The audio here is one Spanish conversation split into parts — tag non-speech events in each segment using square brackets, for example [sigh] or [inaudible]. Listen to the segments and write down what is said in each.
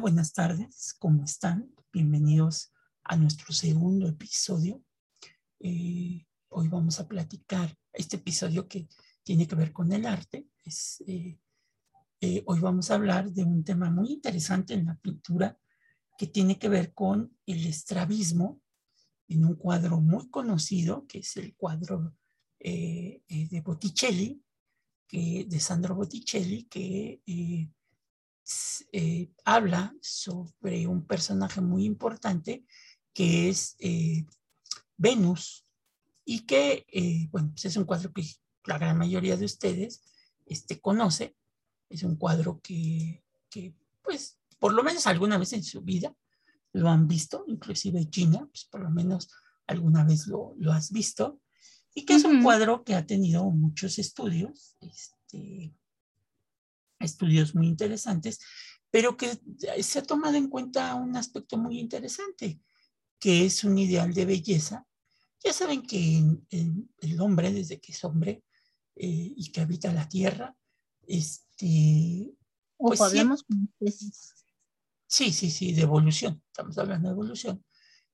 Buenas tardes, ¿cómo están? Bienvenidos a nuestro segundo episodio. Eh, hoy vamos a platicar este episodio que tiene que ver con el arte. Es, eh, eh, hoy vamos a hablar de un tema muy interesante en la pintura que tiene que ver con el estrabismo en un cuadro muy conocido, que es el cuadro de Botticelli, que, de Sandro Botticelli, que eh, habla sobre un personaje muy importante que es eh, Venus y que, eh, bueno, pues es un cuadro que la gran mayoría de ustedes este, conoce. Es un cuadro que, que, pues, por lo menos alguna vez en su vida lo han visto, inclusive Gina, pues por lo menos alguna vez lo, lo has visto, y que es un cuadro que ha tenido muchos estudios, este, estudios muy interesantes, pero que se ha tomado en cuenta un aspecto muy interesante, que es un ideal de belleza. Ya saben que el hombre, desde que es hombre eh, y que habita la tierra, este... Pues, hablamos Sí, sí, sí, de evolución. Estamos hablando de evolución.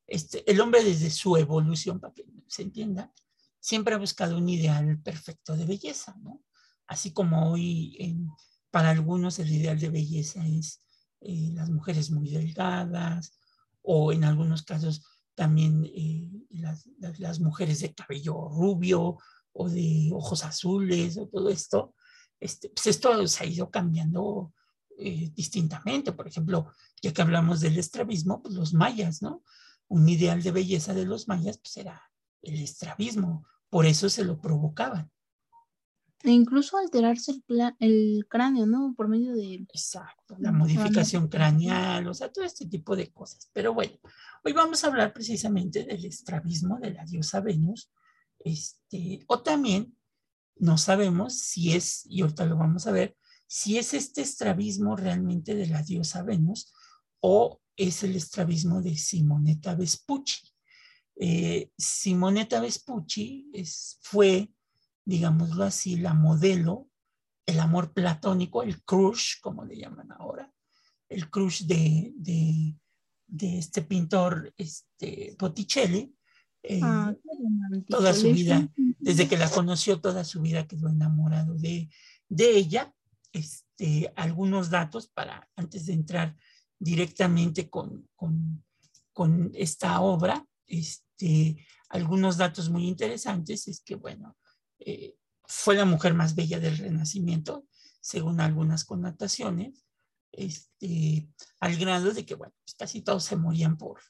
Este, el hombre desde su evolución, para que se entienda, siempre ha buscado un ideal perfecto de belleza, ¿no? Así como hoy en, para algunos el ideal de belleza es eh, las mujeres muy delgadas o en algunos casos también eh, las, mujeres de cabello rubio o de ojos azules o todo esto. Este, pues esto se ha ido cambiando eh, distintamente. Por ejemplo, ya que hablamos del estrabismo, pues los mayas, ¿no? Un ideal de belleza de los mayas pues era el estrabismo, por eso se lo provocaban. E incluso alterarse el, cráneo, ¿no? Por medio de... Exacto, la modificación craneal, o sea, todo este tipo de cosas. Pero bueno, hoy vamos a hablar precisamente del estrabismo de la diosa Venus, este, o también no sabemos si es, y ahorita lo vamos a ver, si es este estrabismo realmente de la diosa Venus o es el estrabismo de Simonetta Vespucci. Eh, Simonetta Vespucci es, fue digámoslo así, la modelo, el amor platónico, el crush, como le llaman ahora, el crush de, de, este pintor este, Botticelli. Eh, ah, toda su vida, desde que la conoció, toda su vida quedó enamorado de, de ella. Este, algunos datos para, antes de entrar directamente con, con, con esta obra, este, algunos datos muy interesantes es que, bueno, eh, fue la mujer más bella del Renacimiento, según algunas connotaciones, este, al grado de que, bueno, pues casi todos se morían por,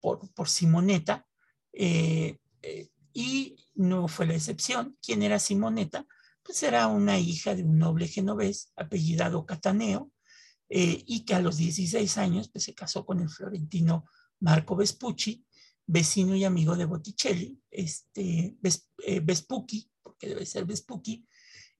por, por Simoneta, eh, eh, y no fue la excepción. ¿Quién era Simoneta? Pues era una hija de un noble genovés apellidado Cataneo, y que a los 16 años pues, se casó con el florentino Marco Vespucci, vecino y amigo de Botticelli, este, Vespucci, porque debe ser Vespucci,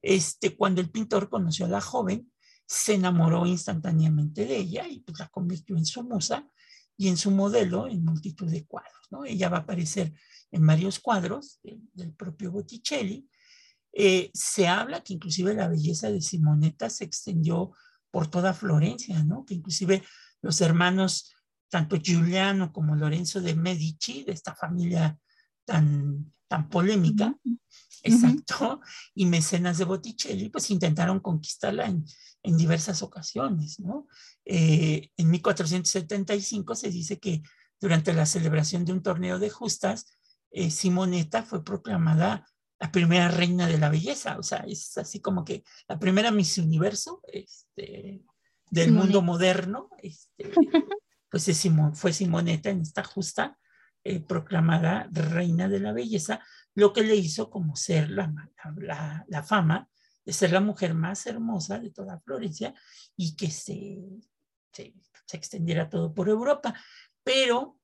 este, cuando el pintor conoció a la joven, se enamoró instantáneamente de ella y pues la convirtió en su musa y en su modelo en multitud de cuadros. ¿no? Ella va a aparecer en varios cuadros del propio Botticelli. Eh, se habla que inclusive la belleza de Simonetta se extendió por toda Florencia, ¿no? que inclusive los hermanos, tanto Giuliano como Lorenzo de Medici, de esta familia tan, tan polémica, exacto, y mecenas de Botticelli, pues intentaron conquistarla en, en diversas ocasiones, ¿no? Eh, en 1475 se dice que durante la celebración de un torneo de justas, eh, Simonetta fue proclamada la primera reina de la belleza, o sea, es así como que la primera Miss Universo este, del mundo moderno, este, [laughs] pues es fue Simonetta en esta justa eh, proclamada reina de la belleza, lo que le hizo como ser la, la, fama de ser la mujer más hermosa de toda Florencia y que se, se, extendiera todo por Europa. Pero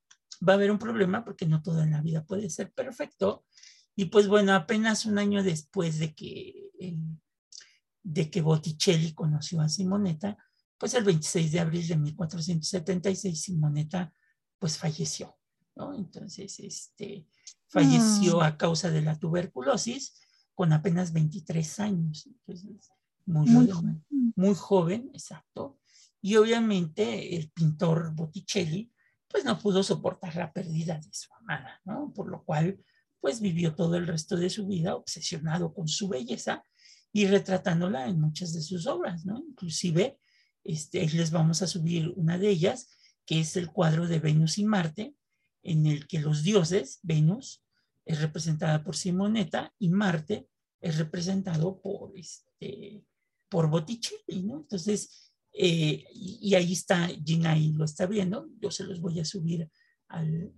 va a haber un problema porque no todo en la vida puede ser perfecto. Y pues bueno, apenas un año después de que, eh, de que Botticelli conoció a Simonetta, pues el 26 de abril de 1476 Simonetta pues falleció. Entonces, este, falleció mm. a causa de la tuberculosis con apenas 23 años. Entonces, muy, joven, muy joven, exacto. y obviamente el pintor Botticelli pues no pudo soportar la pérdida de su amada, ¿no? Por lo cual pues vivió todo el resto de su vida obsesionado con su belleza y retratándola en muchas de sus obras, ¿no? Inclusive, este, les vamos a subir una de ellas, que es el cuadro de Venus y Marte, en el que los dioses, Venus es representada por Simonetta y Marte es representado por, este, por Botticelli, ¿no? Entonces, eh, y, ahí está, Gina ahí lo está viendo, yo se los voy a subir al,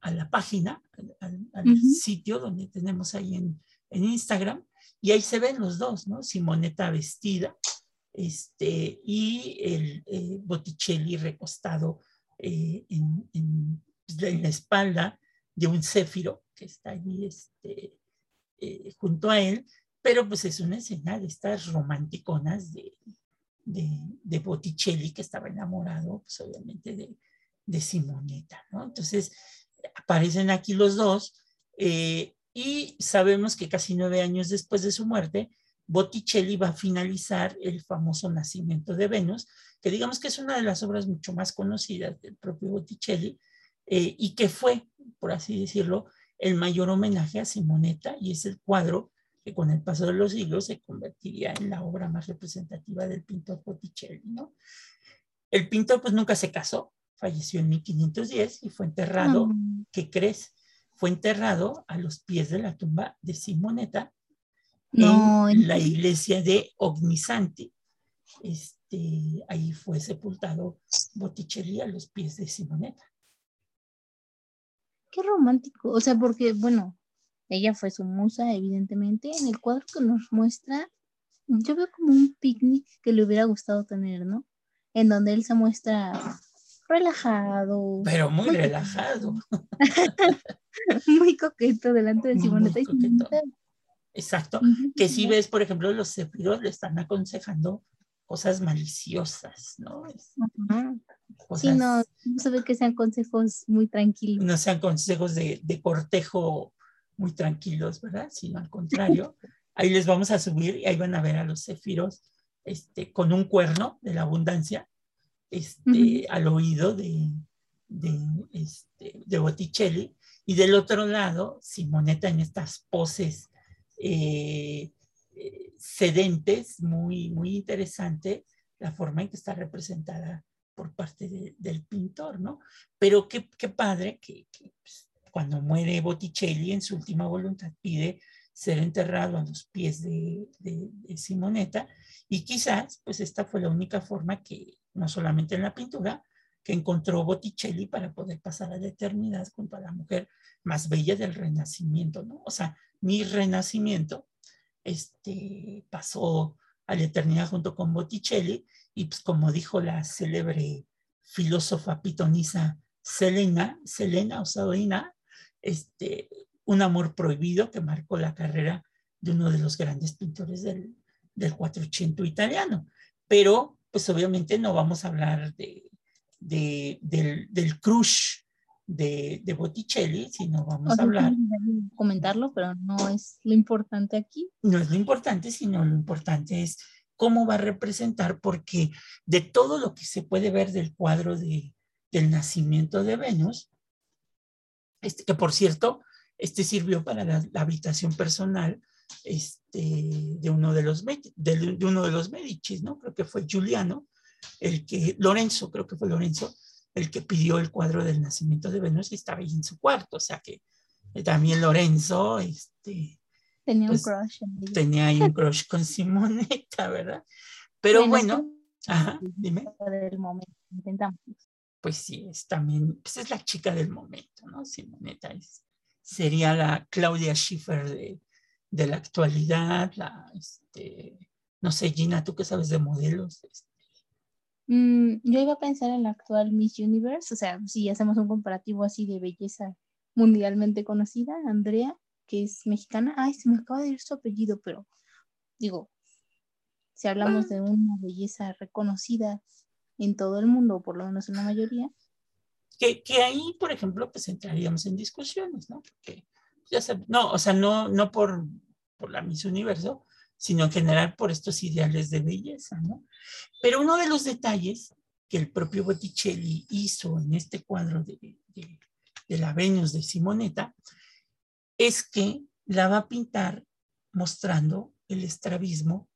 a la página, al, sitio donde tenemos ahí en, en, Instagram, y ahí se ven los dos, ¿no? Simonetta vestida este, y el eh, Botticelli recostado eh, en, en, la espalda de un céfiro que está allí este, eh, junto a él, pero pues es una escena de estas romanticonas de, de, Botticelli que estaba enamorado, pues obviamente de, de Simonetta, ¿no? Entonces aparecen aquí los dos eh, y sabemos que casi nueve años después de su muerte, Botticelli va a finalizar el famoso Nacimiento de Venus, que digamos que es una de las obras mucho más conocidas del propio Botticelli eh, y que fue, por así decirlo, el mayor homenaje a Simonetta y es el cuadro que con el paso de los siglos se convertiría en la obra más representativa del pintor Botticelli, ¿no? El pintor pues nunca se casó, falleció en 1510 y fue enterrado, mm. ¿qué crees? Fue enterrado a los pies de la tumba de Simonetta en la iglesia de Ognisanti. Este, ahí fue sepultado Botticelli a los pies de Simonetta. Qué romántico, o sea, porque, bueno, ella fue su musa, evidentemente. En el cuadro que nos muestra, yo veo como un picnic que le hubiera gustado tener, ¿no? En donde él se muestra relajado. Pero muy, relajado. [laughs] muy coqueto delante de Simoneta y Exacto. Que si ves, por ejemplo, los cefiros le están aconsejando cosas maliciosas, ¿no? Sí, no, no se ve que sean consejos muy tranquilos. No sean consejos de, de cortejo muy tranquilos, ¿verdad? Sino al contrario. [laughs] ahí les vamos a subir y ahí van a ver a los cefiros este, con un cuerno de la abundancia este, al oído de, de, este, de Botticelli. Y del otro lado, Simonetta en estas poses eh, eh, sedentes, muy, muy interesante la forma en que está representada por parte del pintor, ¿no? Pero qué, padre que, pues, cuando muere Botticelli en su última voluntad pide ser enterrado a los pies de, de, y quizás pues esta fue la única forma que no solamente en la pintura, que encontró Botticelli para poder pasar a la eternidad junto a la mujer más bella del Renacimiento, ¿no? O sea, mi Renacimiento este, pasó a la eternidad junto con Botticelli y pues como dijo la célebre filósofa pitonisa Selena, Selena Osadina, este, un amor prohibido que marcó la carrera de uno de los grandes pintores del, del 400 italiano. Pero pues obviamente no vamos a hablar de, del, del, crush de, de, Botticelli, sino vamos a hablar... Comentarlo, pero no es lo importante aquí. No es lo importante, sino lo importante es cómo va a representar, porque de todo lo que se puede ver del cuadro de, del nacimiento de Venus, este, que por cierto, este sirvió para la, habitación personal este, de, uno de, los, de, uno de los Medicis, ¿no? Creo que fue Giuliano, el que, Lorenzo, creo que fue Lorenzo, el que pidió el cuadro del nacimiento de Venus y estaba ahí en su cuarto, o sea que también Lorenzo, este, tenía un pues, crush. Tenía ahí un [laughs] crush con Simonetta, ¿verdad? Pero bueno, ajá, dime. [laughs] Del momento, intentamos. Pues sí, es también, pues es la chica del momento, ¿no? Simonetta es, sería la Claudia Schiffer de, de la actualidad, la, este, no sé, Gina, ¿tú qué sabes de modelos? Este, mm, yo iba a pensar en la actual Miss Universe, o sea, si hacemos un comparativo así de belleza mundialmente conocida, Andrea, que es mexicana, ay, se me acaba de ir su apellido, pero digo, si hablamos de una belleza reconocida en todo el mundo, o por lo menos en la mayoría. Que, que ahí, por ejemplo, pues entraríamos en discusiones, ¿no? Porque no, o sea, no, no por, por la Miss Universo, sino en general por estos ideales de belleza, ¿no? Pero uno de los detalles que el propio Botticelli hizo en este cuadro de, de la Venus de Simonetta es que la va a pintar mostrando el estrabismo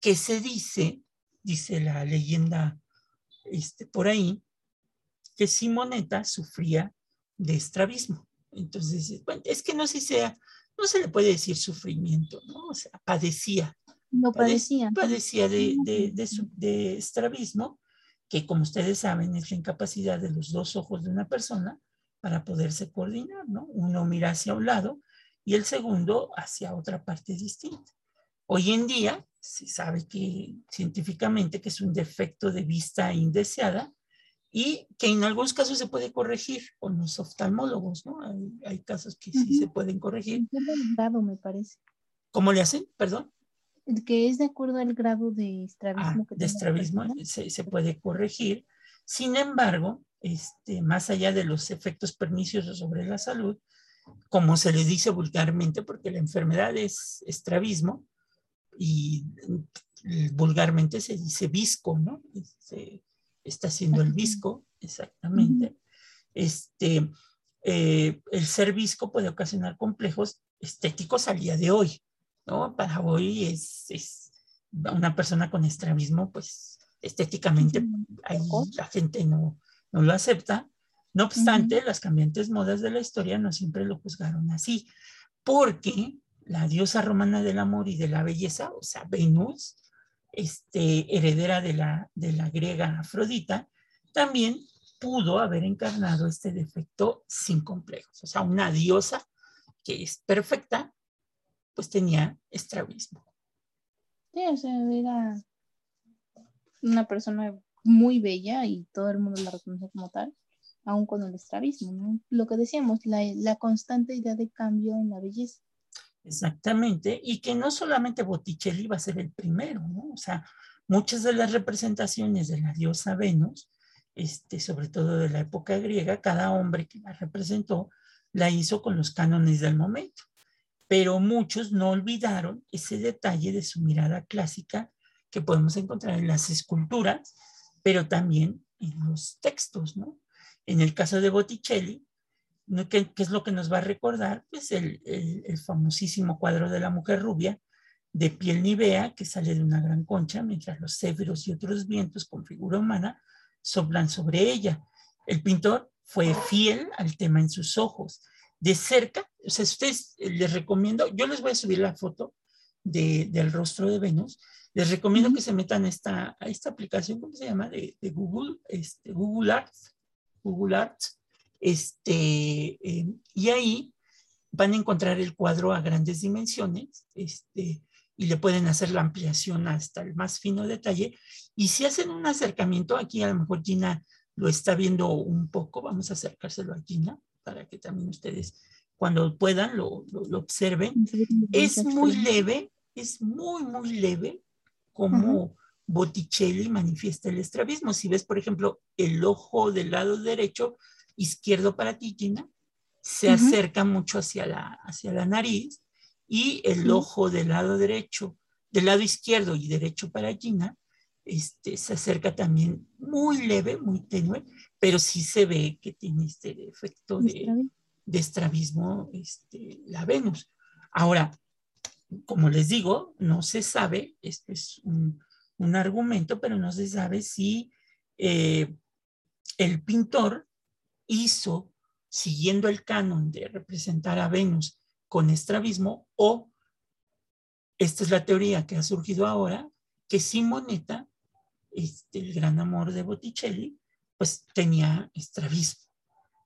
que se dice, dice la leyenda este, por ahí, que Simonetta sufría de estrabismo. Entonces, bueno, es que no si sea, no se le puede decir sufrimiento, ¿no? O sea, padecía. No padecía. Padecía de, de, de, estrabismo, que como ustedes saben es la incapacidad de los dos ojos de una persona para poderse coordinar, ¿no? Uno mira hacia un lado y el segundo hacia otra parte distinta. Hoy en día se sabe que científicamente que es un defecto de vista indeseada y que en algunos casos se puede corregir con los oftalmólogos, ¿no? Hay, casos que sí se pueden corregir. El grado, me parece. ¿Cómo le hacen? Perdón. Que es de acuerdo al grado de estrabismo. Ah, de estrabismo se, se, puede corregir. Sin embargo, este, más allá de los efectos perniciosos sobre la salud, como se le dice vulgarmente, porque la enfermedad es estrabismo y vulgarmente se dice visco, ¿no? Se está haciendo el visco, exactamente. Este, eh, el ser visco puede ocasionar complejos estéticos al día de hoy, ¿no? Para hoy es, es una persona con estrabismo, pues estéticamente ahí la gente no, no lo acepta. No obstante, las cambiantes modas de la historia no siempre lo juzgaron así, porque la diosa romana del amor y de la belleza, o sea, Venus, este, heredera de la, de la griega Afrodita, también pudo haber encarnado este defecto sin complejos. O sea, una diosa que es perfecta, pues tenía estrabismo. Sí, o sea, era una persona muy bella y todo el mundo la reconoce como tal, aún con el estrabismo, ¿no? Lo que decíamos, la, la constante idea de cambio en la belleza. Exactamente, y que no solamente Botticelli va a ser el primero, ¿no? O sea, muchas de las representaciones de la diosa Venus, este, sobre todo de la época griega, cada hombre que la representó la hizo con los cánones del momento, pero muchos no olvidaron ese detalle de su mirada clásica que podemos encontrar en las esculturas, pero también en los textos, ¿no? En el caso de Botticelli, ¿qué, es lo que nos va a recordar? Pues el, famosísimo cuadro de la mujer rubia de piel nivea que sale de una gran concha mientras los céferos y otros vientos con figura humana soplan sobre ella. El pintor fue fiel al tema en sus ojos. De cerca, o sea, ustedes eh, les recomiendo, yo les voy a subir la foto de, del rostro de Venus, les recomiendo que se metan esta, a esta aplicación, ¿cómo se llama? De, de Google, este, Google Arts, Google Arts, este, eh, y ahí van a encontrar el cuadro a grandes dimensiones, este, y le pueden hacer la ampliación hasta el más fino detalle. Y si hacen un acercamiento, aquí a lo mejor Gina lo está viendo un poco, vamos a acercárselo a Gina para que también ustedes cuando puedan lo, lo, observen. Es muy leve, es muy, muy leve como Botticelli manifiesta el estrabismo. Si ves, por ejemplo, el ojo del lado derecho, izquierdo para ti, Gina, se acerca mucho hacia la, hacia la nariz y el ojo del lado derecho, del lado izquierdo y derecho para Gina, este, se acerca también muy leve, muy tenue, pero sí se ve que tiene este efecto de, de estrabismo este, la Venus. Ahora, como les digo, no se sabe, este es un, un argumento, pero no se sabe si eh, el pintor hizo, siguiendo el canon de representar a Venus con estrabismo, o esta es la teoría que ha surgido ahora, que Simonetta, este, el gran amor de Botticelli, pues tenía estrabismo.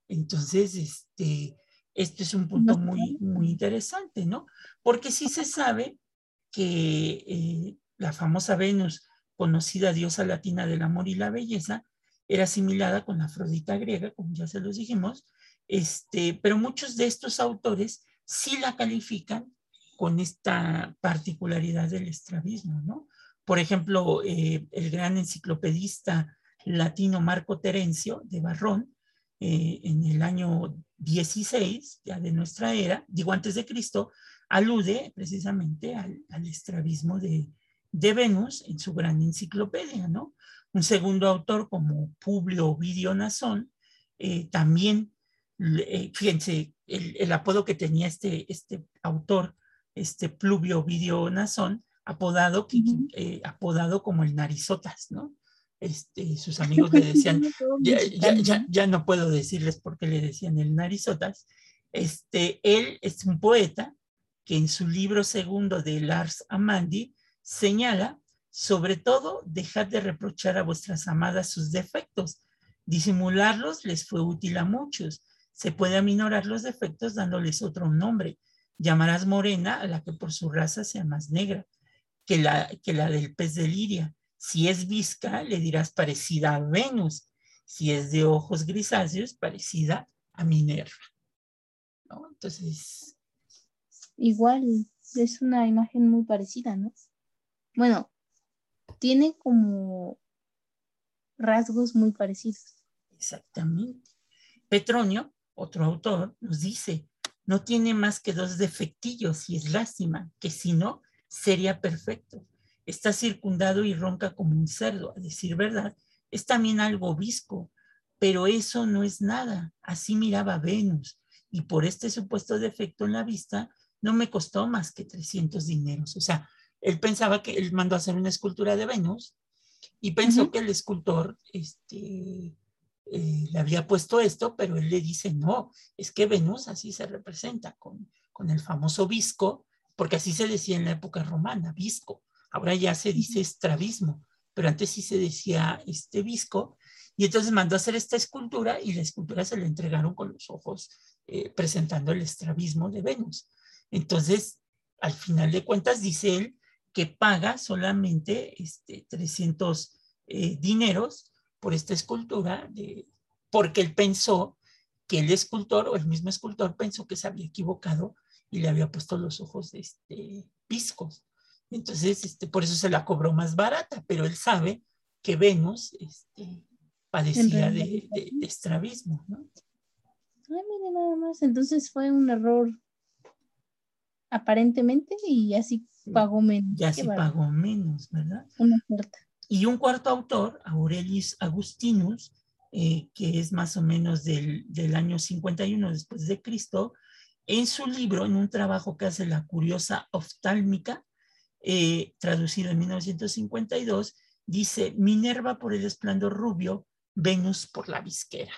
Entonces, este, este es un punto muy, muy interesante, ¿no? Porque sí se sabe que eh, la famosa Venus, conocida diosa latina del amor y la belleza, era asimilada con la Afrodita griega, como ya se los dijimos, este, pero muchos de estos autores sí la califican con esta particularidad del estrabismo, ¿no? Por ejemplo, eh, el gran enciclopedista latino Marco Terencio de Barrón, eh, en el año 16, ya de nuestra era, digo antes de Cristo, alude precisamente al, estrabismo de, Venus en su gran enciclopedia, ¿no? Un segundo autor como Publio Ovidio Nazón eh, también, eh, fíjense, el, apodo que tenía este, este autor, este Pluvio Ovidio Nazón, apodado, eh, apodado como el Narizotas, ¿no? Este, sus amigos le decían, [laughs] ya, no puedo decirles por qué le decían el Narizotas. Este, él es un poeta que en su libro segundo de Lars Amandi señala, sobre todo, dejad de reprochar a vuestras amadas sus defectos. Disimularlos les fue útil a muchos. Se puede aminorar los defectos dándoles otro nombre. Llamarás morena a la que por su raza sea más negra que la, que la del pez de Liria. Si es visca, le dirás parecida a Venus. Si es de ojos grisáceos, parecida a Minerva. Entonces. Igual, es una imagen muy parecida, ¿no? Bueno, tiene como rasgos muy parecidos. Exactamente. Petronio, otro autor, nos dice, no tiene más que dos defectillos y es lástima, que si no, sería perfecto. Está circundado y ronca como un cerdo, a decir verdad, es también algo visco, pero eso no es nada. Así miraba Venus, y por este supuesto defecto en la vista, no me costó más que 300 dineros. O sea, él pensaba que él mandó a hacer una escultura de Venus y pensó que el escultor este, eh, le había puesto esto, pero él le dice, no, es que Venus así se representa con, con el famoso visco porque así se decía en la época romana, visco. Ahora ya se dice estrabismo, pero antes sí se decía este visco. Y entonces mandó a hacer esta escultura y la escultura se le entregaron con los ojos eh, presentando el estrabismo de Venus. Entonces, al final de cuentas, dice él que paga solamente este, 300 eh, dineros por esta escultura, de, porque él pensó que el escultor o el mismo escultor pensó que se había equivocado y le había puesto los ojos este, piscos. Entonces, este, por eso se la cobró más barata, pero él sabe que Venus este, padecía de, estrabismo, ¿no? Ay, mire nada más, entonces fue un error aparentemente y así pagó menos. Y así pagó menos, ¿verdad? Una oferta. Y un cuarto autor, Aurelius Agustinus, eh, que es más o menos del, del año 51 después de Cristo, en su libro, en un trabajo que hace la curiosa oftálmica, eh, traducido en 1952, dice Minerva por el esplendor rubio, Venus por la visquera.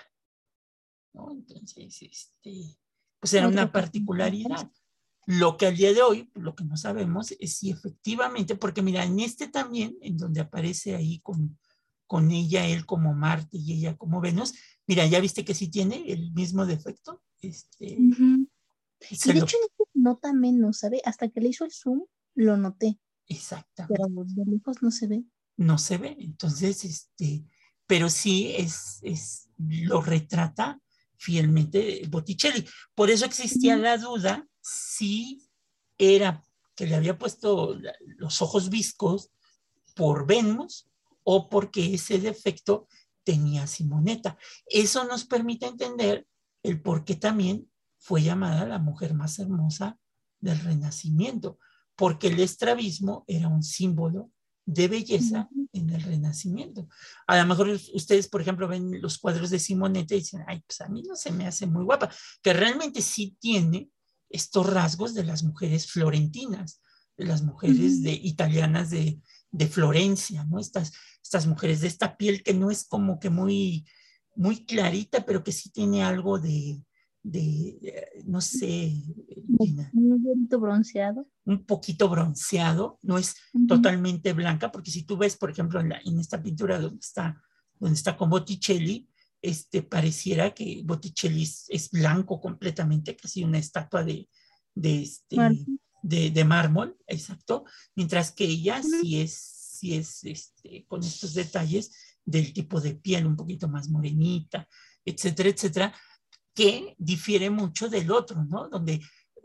Entonces, este, pues era una particularidad. Lo que al día de hoy, lo que no sabemos es si efectivamente, porque mira, en este también, en donde aparece ahí con, con ella, él como Marte y ella como Venus, mira, ya viste que sí tiene el mismo defecto. Este, y de hecho nota menos, ¿sabe? Hasta que le hizo el zoom, lo noté. Exactamente. Pero de lejos no se ve. No se ve. Entonces, este, pero sí es, es lo retrata fielmente Botticelli. Por eso existía la duda si era que le había puesto los ojos viscos por Venus o porque ese defecto tenía Simoneta. Eso nos permite entender el por qué también fue llamada la mujer más hermosa del Renacimiento, porque el estrabismo era un símbolo de belleza en el Renacimiento. A lo mejor ustedes, por ejemplo, ven los cuadros de Simonetta y dicen, ay, pues a mí no se me hace muy guapa, que realmente sí tiene estos rasgos de las mujeres florentinas, de las mujeres de, italianas de, de, Florencia, ¿no? Estas, estas mujeres de esta piel que no es como que muy, muy clarita, pero que sí tiene algo de, de, no sé, un poquito bronceado. Un poquito bronceado, no es totalmente blanca, porque si tú ves, por ejemplo, en, en, esta pintura donde está, donde está con Botticelli, este, pareciera que Botticelli es, blanco completamente, casi una estatua de, de, este, de, de, mármol, exacto, mientras que ella sí es, sí es este, con estos detalles del tipo de piel un poquito más morenita, etcétera, etcétera, que difiere mucho del otro, ¿no? Donde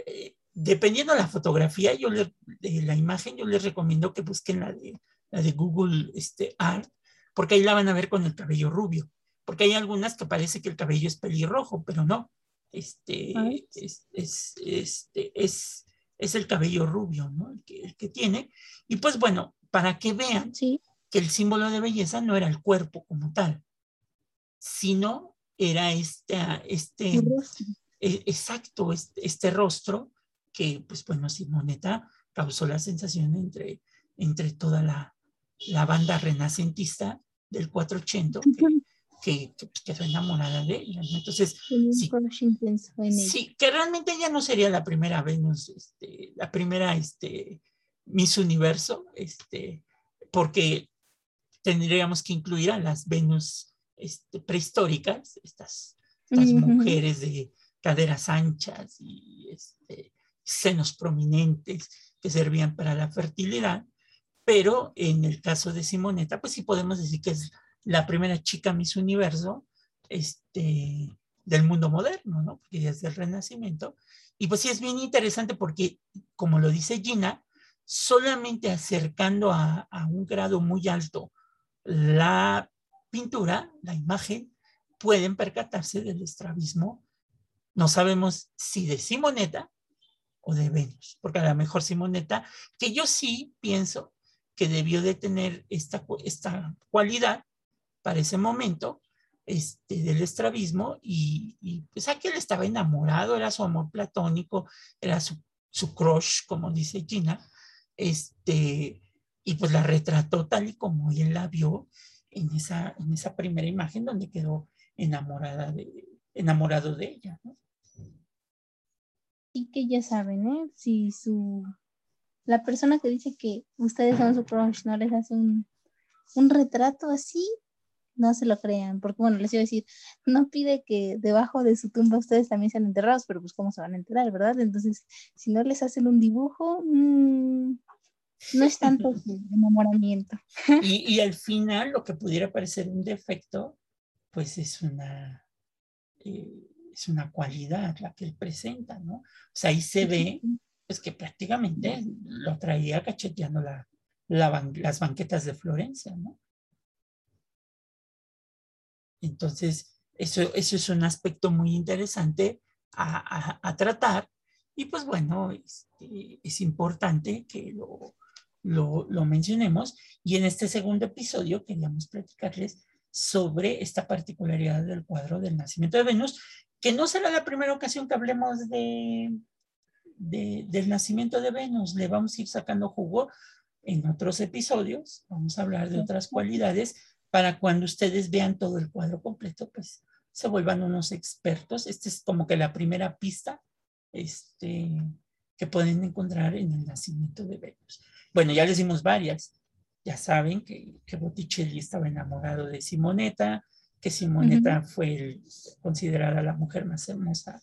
eh, dependiendo de la fotografía, yo de la imagen, yo les recomiendo que busquen la de, la de Google este, Art, porque ahí la van a ver con el cabello rubio, porque hay algunas que parece que el cabello es pelirrojo, pero no. Este, es, es, este, es, es el cabello rubio, ¿no? El que, el que tiene. Y pues bueno, para que vean Sí. que el símbolo de belleza no era el cuerpo como tal, sino era este, este, su rostro. e- exacto, este, este rostro que, pues bueno, Simonetta causó la sensación entre, entre toda la, la banda renacentista del 480 que, que, que, pues, quedó enamorada de ella. ¿no? Entonces, sí. en sí, que realmente ella no sería la primera Venus, este, la primera este, Miss Universo, este, porque tendríamos que incluir a las Venus este, prehistóricas, estas, estas Ujú. mujeres de caderas anchas y este, senos prominentes que servían para la fertilidad, pero en el caso de Simonetta, pues sí podemos decir que es la primera chica Miss Universo este, del mundo moderno, ¿no? Porque es del Renacimiento. Y pues sí es bien interesante porque, como lo dice Gina, solamente acercando a, un grado muy alto la pintura, la imagen, pueden percatarse del estrabismo. No sabemos si de Simonetta o de Venus, porque a lo mejor Simonetta, que yo sí pienso que debió de tener esta, esta cualidad para ese momento este, del estrabismo y, y pues aquel estaba enamorado, era su amor platónico, era su, su crush, como dice Gina, este, y pues la retrató tal y como él la vio en esa, en esa primera imagen donde quedó enamorada de, enamorado de ella. ¿no? Y que ya saben, ¿eh? Si su la persona que dice que ustedes son su crush no les hace un, un retrato así, no se lo crean, porque bueno, les iba a decir, no pide que debajo de su tumba ustedes también sean enterrados, pero pues cómo se van a enterar, ¿verdad? Entonces, si no les hacen un dibujo, mm, no es tanto [laughs] enamoramiento. Y, y al final lo que pudiera parecer un defecto, pues es una, eh, es una cualidad la que él presenta, ¿no? O sea, ahí se ve pues que prácticamente lo traía cacheteando la, la ban- las banquetas de Florencia, ¿no? Entonces, eso, eso es un aspecto muy interesante a, a- a tratar y pues bueno, este, es importante que lo, lo, lo mencionemos y en este segundo episodio queríamos platicarles sobre esta particularidad del cuadro del nacimiento de Venus, que no será la primera ocasión que hablemos de, de- del nacimiento de Venus. Le vamos a ir sacando jugo en otros episodios. Vamos a hablar de otras cualidades para cuando ustedes vean todo el cuadro completo, pues se vuelvan unos expertos. Esta es como que la primera pista este, que pueden encontrar en el nacimiento de Venus. Bueno, ya les dimos varias. Ya saben que, que Botticelli estaba enamorado de Simonetta, que Simonetta fue el- considerada la mujer más hermosa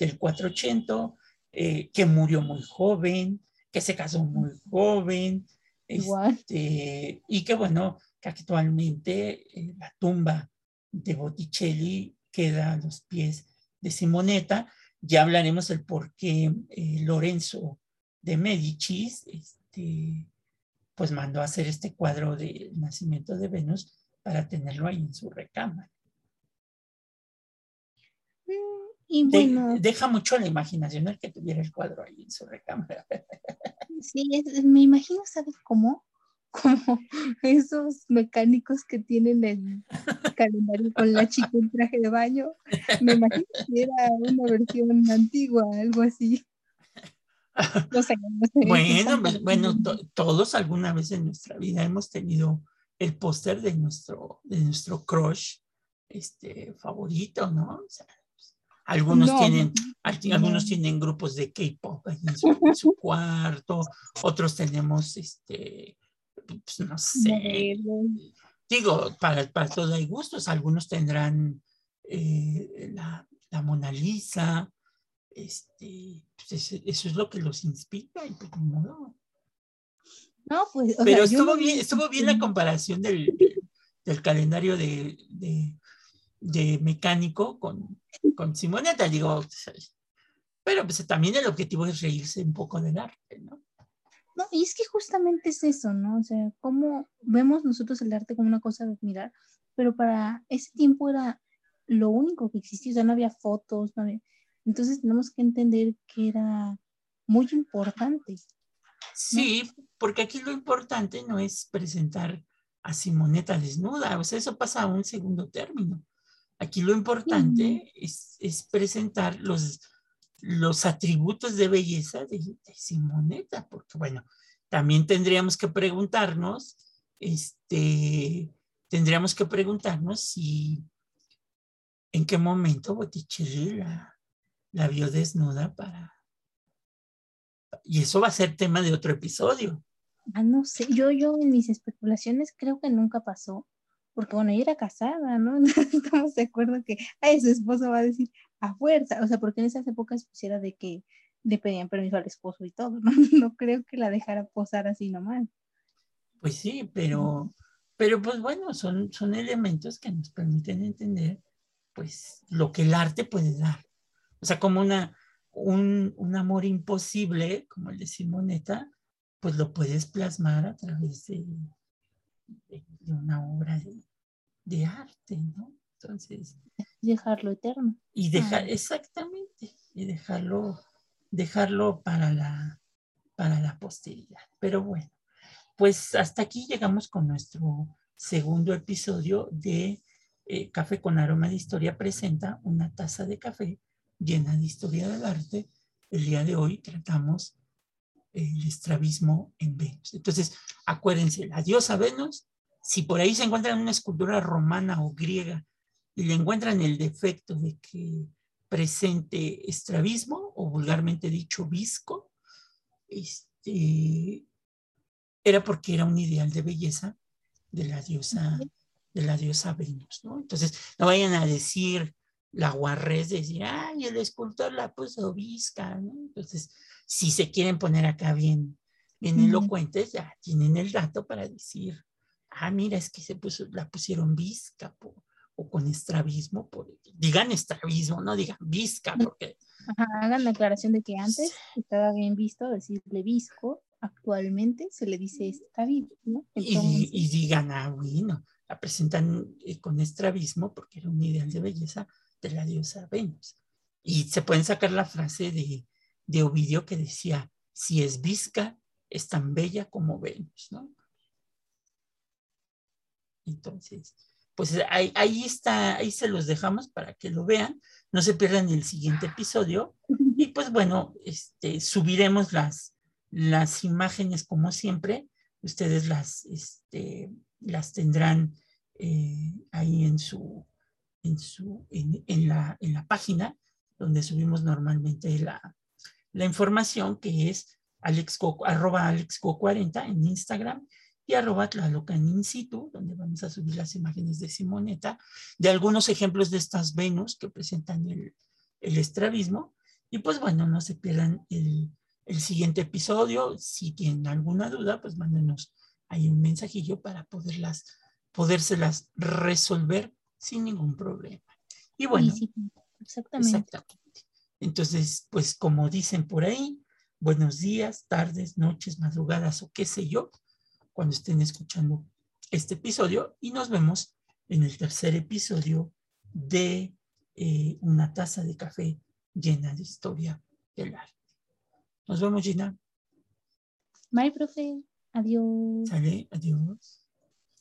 del 480, eh, que murió muy joven, que se casó muy joven, este, y que bueno, que actualmente eh, la tumba de Botticelli queda a los pies de Simonetta. Ya hablaremos el por qué eh, Lorenzo de Medicis este, pues mandó a hacer este cuadro del nacimiento de Venus para tenerlo ahí en su recámara. Mm, De- deja mucho la imaginación el que tuviera el cuadro ahí en su recámara. sí, es- me imagino, ¿sabes cómo? Como esos mecánicos que tienen el calendario con la chica en traje de baño. Me imagino que era una versión antigua, algo así. No sé, no sé. Bueno, bueno, to- todos alguna vez en nuestra vida hemos tenido el póster de nuestro, de nuestro crush este, favorito, ¿no? O sea, algunos No, tienen, al- no. algunos tienen grupos de K-pop en en su [laughs] cuarto, otros tenemos, este, pues, no sé, digo, para, para todo hay gustos, algunos tendrán eh, la, la Mona Lisa, este, pues, eso es lo que los inspira, y pues, modo. No, pues, o Pero sea, estuvo no- bien, estuvo bien la comparación del, del- calendario de, de, de mecánico con, con Simonetta, digo, pero pues también el objetivo es reírse un poco del arte, ¿no? No, y es que justamente es eso, ¿no? O sea, cómo vemos nosotros el arte como una cosa de admirar, pero para ese tiempo era lo único que existía, o sea, no había fotos, no había... Entonces tenemos que entender que era muy importante. Sí, porque aquí lo importante no es presentar a Simoneta desnuda, o sea, eso pasa a un segundo término. Aquí lo importante es, presentar los, los atributos de belleza de, Simoneta, porque bueno, también tendríamos que preguntarnos, este, tendríamos que preguntarnos si en qué momento Botticelli la, la vio desnuda para... Y eso va a ser tema de otro episodio. Ah, no sé, yo, yo en mis especulaciones creo que nunca pasó, porque bueno, ella era casada, ¿no? [laughs] Estamos de acuerdo que, ay, su esposo va a decir a fuerza, o sea, porque en esas épocas pusiera de que le pedían permiso al esposo y todo, ¿no? [laughs] No creo que la dejara posar así nomás. Pues sí, pero, pero pues bueno, son, son elementos que nos permiten entender pues lo que el arte puede dar. O sea, como una, un, un amor imposible, como el de Simoneta, pues lo puedes plasmar a través de, de, una obra de, arte, ¿no? Entonces. Dejarlo eterno. Y dejar, exactamente, y dejarlo, dejarlo para la, para la posteridad. Pero bueno, pues hasta aquí llegamos con nuestro segundo episodio de eh, Café con Aroma de Historia presenta una taza de café llena de historia del arte. El día de hoy tratamos el estrabismo en Venus. Entonces, acuérdense, la diosa Venus, si por ahí se encuentran una escultura romana o griega y le encuentran el defecto de que presente estrabismo o vulgarmente dicho visco, este, era porque era un ideal de belleza de la diosa, de la diosa Venus, ¿no? Entonces, no vayan a decir la guarrez de decir, ay, el escultor la puso visca, ¿no? Entonces, si se quieren poner acá bien, bien elocuentes, ya tienen el dato para decir, ah, mira, es que se puso, la pusieron visca o con estrabismo, por, digan estrabismo, no digan visca, porque... hagan la aclaración de que antes estaba bien visto decirle visco, actualmente se le dice estrabismo. Y, digan, ah, bueno, la presentan eh, con estrabismo porque era un ideal de belleza de la diosa Venus. Y se pueden sacar la frase de de Ovidio que decía, si es visca, es tan bella como Venus, ¿no? Entonces, pues ahí, ahí, está, ahí se los dejamos para que lo vean, no se pierdan el siguiente episodio. Y pues bueno, este, subiremos las, las imágenes como siempre, ustedes las, este, las tendrán eh, ahí en su, en, su en, la, en la página donde subimos normalmente la, la información que es alexco, arroba alexco40 en Instagram y arroba in situ, donde vamos a subir las imágenes de Simoneta, de algunos ejemplos de estas Venus que presentan el, el estrabismo. Y pues bueno, no se pierdan el, el siguiente episodio. Si tienen alguna duda, pues mándenos ahí un mensajillo para poderlas, podérselas resolver sin ningún problema. Y bueno, exactamente. exactamente. Entonces, pues como dicen por ahí, buenos días, tardes, noches, madrugadas o qué sé yo, cuando estén escuchando este episodio y nos vemos en el tercer episodio de eh, una taza de café llena de historia del arte. Nos vemos, Gina. Bye, profe. Adiós. Sale, adiós.